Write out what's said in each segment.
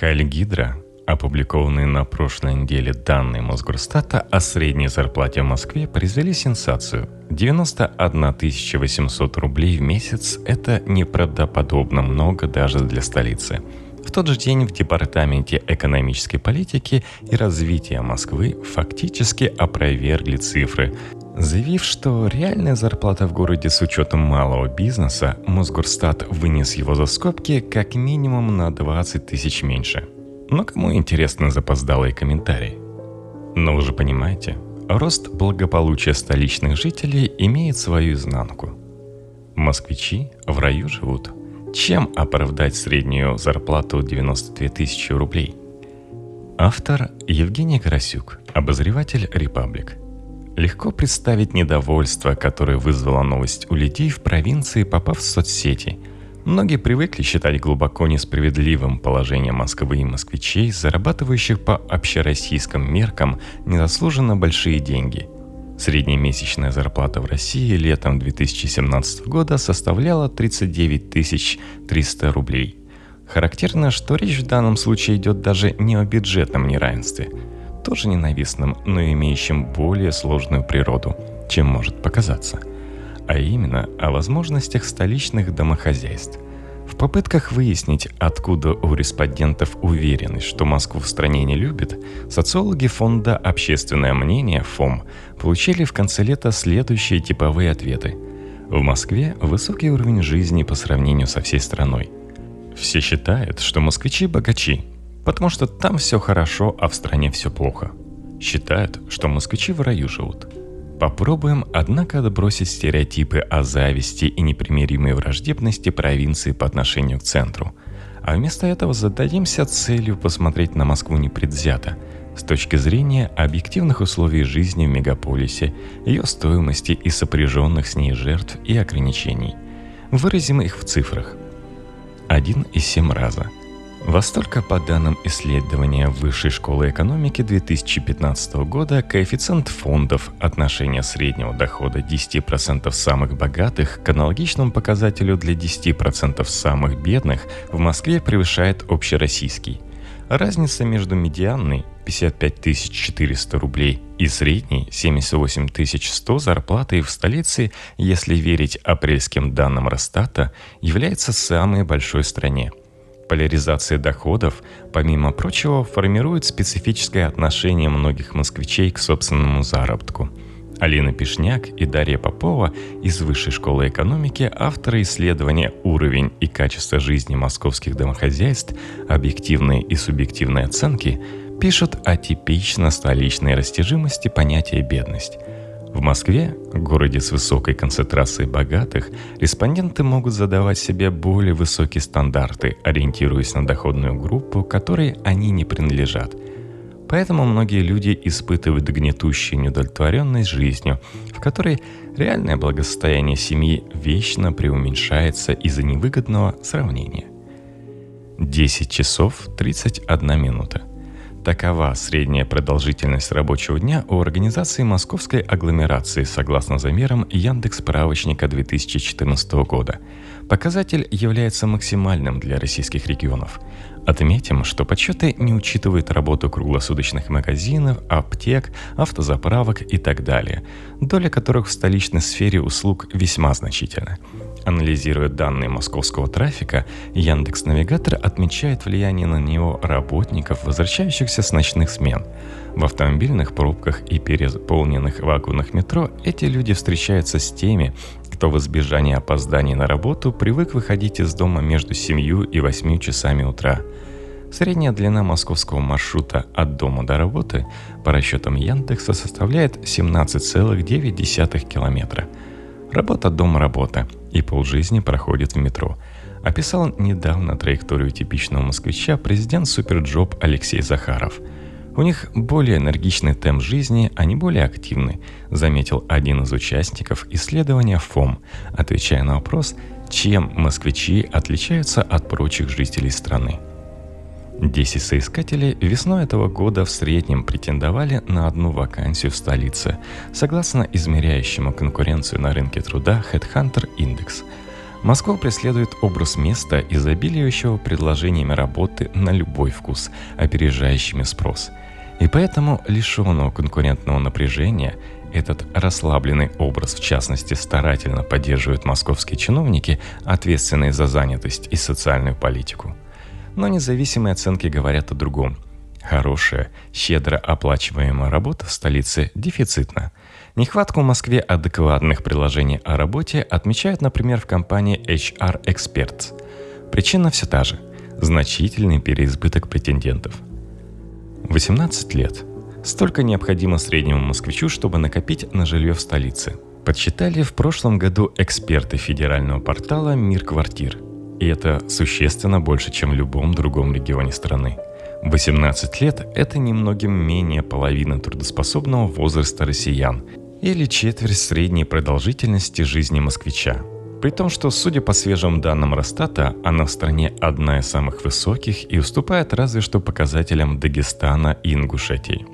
Хайльгидра, опубликованные на прошлой неделе данные Мосгорстата о средней зарплате в Москве произвели сенсацию. 91 800 рублей в месяц – это неправдоподобно много даже для столицы. В тот же день в Департаменте экономической политики и развития Москвы фактически опровергли цифры, заявив, что реальная зарплата в городе с учетом малого бизнеса Мосгорстат вынес его за скобки как минимум на 20 тысяч меньше. Но кому интересны запоздалые комментарии? Но вы же понимаете, рост благополучия столичных жителей имеет свою изнанку. Москвичи в раю живут. Чем оправдать среднюю зарплату 92 тысячи рублей? Автор Евгений Карасюк, обозреватель «Репаблик». Легко представить недовольство, которое вызвала новость у людей в провинции, попав в соцсети. Многие привыкли считать глубоко несправедливым положение Москвы и москвичей, зарабатывающих по общероссийским меркам незаслуженно большие деньги. Средняя месячная зарплата в России летом 2017 года составляла 39 300 рублей. Характерно, что речь в данном случае идет даже не о бюджетном неравенстве – тоже ненавистным, но имеющим более сложную природу, чем может показаться. А именно о возможностях столичных домохозяйств. В попытках выяснить, откуда у респондентов уверенность, что Москву в стране не любят, социологи фонда «Общественное мнение» ФОМ получили в конце лета следующие типовые ответы. В Москве высокий уровень жизни по сравнению со всей страной. Все считают, что москвичи богачи, потому что там все хорошо, а в стране все плохо. Считают, что москвичи в раю живут. Попробуем, однако, отбросить стереотипы о зависти и непримиримой враждебности провинции по отношению к центру. А вместо этого зададимся целью посмотреть на Москву непредвзято, с точки зрения объективных условий жизни в мегаполисе, ее стоимости и сопряженных с ней жертв и ограничений. Выразим их в цифрах. 1,7 раза – во столько по данным исследования Высшей школы экономики 2015 года коэффициент фондов отношения среднего дохода 10% самых богатых к аналогичному показателю для 10% самых бедных в Москве превышает общероссийский. Разница между медианной 55 400 рублей и средней 78 100 зарплатой в столице, если верить апрельским данным Росстата, является самой большой в стране – Поляризация доходов, помимо прочего, формирует специфическое отношение многих москвичей к собственному заработку. Алина Пишняк и Дарья Попова из Высшей школы экономики, авторы исследования «Уровень и качество жизни московских домохозяйств. Объективные и субъективные оценки», пишут о типично столичной растяжимости понятия «бедность». В Москве, городе с высокой концентрацией богатых, респонденты могут задавать себе более высокие стандарты, ориентируясь на доходную группу, которой они не принадлежат. Поэтому многие люди испытывают гнетущую неудовлетворенность жизнью, в которой реальное благосостояние семьи вечно преуменьшается из-за невыгодного сравнения. 10 часов 31 минута – Такова средняя продолжительность рабочего дня у организации московской агломерации согласно замерам Яндекс справочника 2014 года. Показатель является максимальным для российских регионов. Отметим, что подсчеты не учитывают работу круглосуточных магазинов, аптек, автозаправок и так далее, доля которых в столичной сфере услуг весьма значительна. Анализируя данные московского трафика, Яндекс Навигатор отмечает влияние на него работников, возвращающихся с ночных смен. В автомобильных пробках и переполненных вагонах метро эти люди встречаются с теми, кто в избежание опозданий на работу привык выходить из дома между 7 и 8 часами утра. Средняя длина московского маршрута от дома до работы по расчетам Яндекса составляет 17,9 километра. Работа, дом, работа – и полжизни проходит в метро. Описал недавно траекторию типичного москвича президент Superjob Алексей Захаров. У них более энергичный темп жизни, они более активны, заметил один из участников исследования ФОМ, отвечая на вопрос, чем москвичи отличаются от прочих жителей страны. Десять соискателей весной этого года в среднем претендовали на одну вакансию в столице, согласно измеряющему конкуренцию на рынке труда Headhunter Index. Москва преследует образ места, изобилующего предложениями работы на любой вкус, опережающими спрос. И поэтому лишенного конкурентного напряжения этот расслабленный образ, в частности, старательно поддерживают московские чиновники, ответственные за занятость и социальную политику. Но независимые оценки говорят о другом. Хорошая, щедро оплачиваемая работа в столице дефицитна – Нехватку в Москве адекватных приложений о работе отмечают, например, в компании HR Experts. Причина все та же – значительный переизбыток претендентов. 18 лет. Столько необходимо среднему москвичу, чтобы накопить на жилье в столице. Подсчитали в прошлом году эксперты федерального портала «Мир квартир». И это существенно больше, чем в любом другом регионе страны. 18 лет – это немногим менее половины трудоспособного возраста россиян или четверть средней продолжительности жизни москвича. При том, что, судя по свежим данным Росстата, она в стране одна из самых высоких и уступает разве что показателям Дагестана и Ингушетии.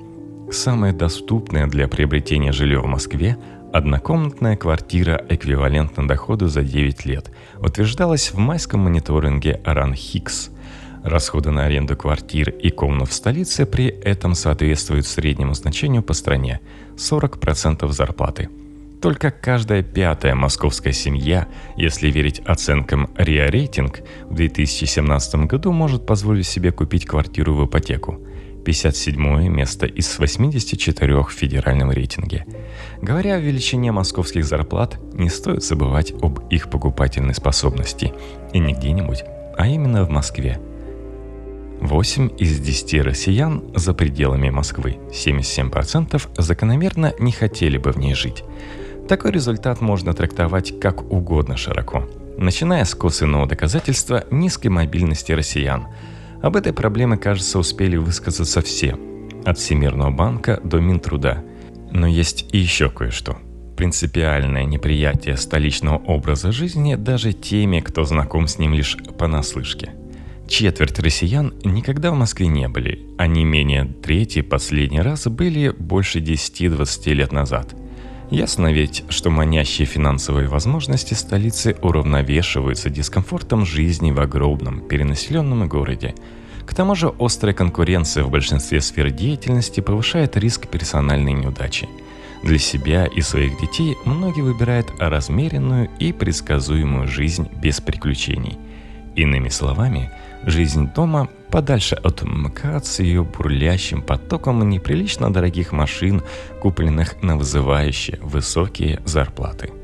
Самое доступное для приобретения жилье в Москве – однокомнатная квартира эквивалентна доходу за 9 лет, утверждалась в майском мониторинге Аран Хикс – Расходы на аренду квартир и комнат в столице при этом соответствуют среднему значению по стране – 40% зарплаты. Только каждая пятая московская семья, если верить оценкам РИА Рейтинг, в 2017 году может позволить себе купить квартиру в ипотеку. 57 место из 84 в федеральном рейтинге. Говоря о величине московских зарплат, не стоит забывать об их покупательной способности. И не где-нибудь, а именно в Москве – 8 из 10 россиян за пределами Москвы, 77% закономерно не хотели бы в ней жить. Такой результат можно трактовать как угодно широко, начиная с косвенного доказательства низкой мобильности россиян. Об этой проблеме, кажется, успели высказаться все, от Всемирного банка до Минтруда. Но есть и еще кое-что. Принципиальное неприятие столичного образа жизни даже теми, кто знаком с ним лишь понаслышке – Четверть россиян никогда в Москве не были, а не менее трети последний раз были больше 10-20 лет назад. Ясно ведь, что манящие финансовые возможности столицы уравновешиваются дискомфортом жизни в огромном перенаселенном городе. К тому же острая конкуренция в большинстве сфер деятельности повышает риск персональной неудачи. Для себя и своих детей многие выбирают размеренную и предсказуемую жизнь без приключений. Иными словами – Жизнь дома подальше от МКАД с ее бурлящим потоком неприлично дорогих машин, купленных на вызывающие высокие зарплаты –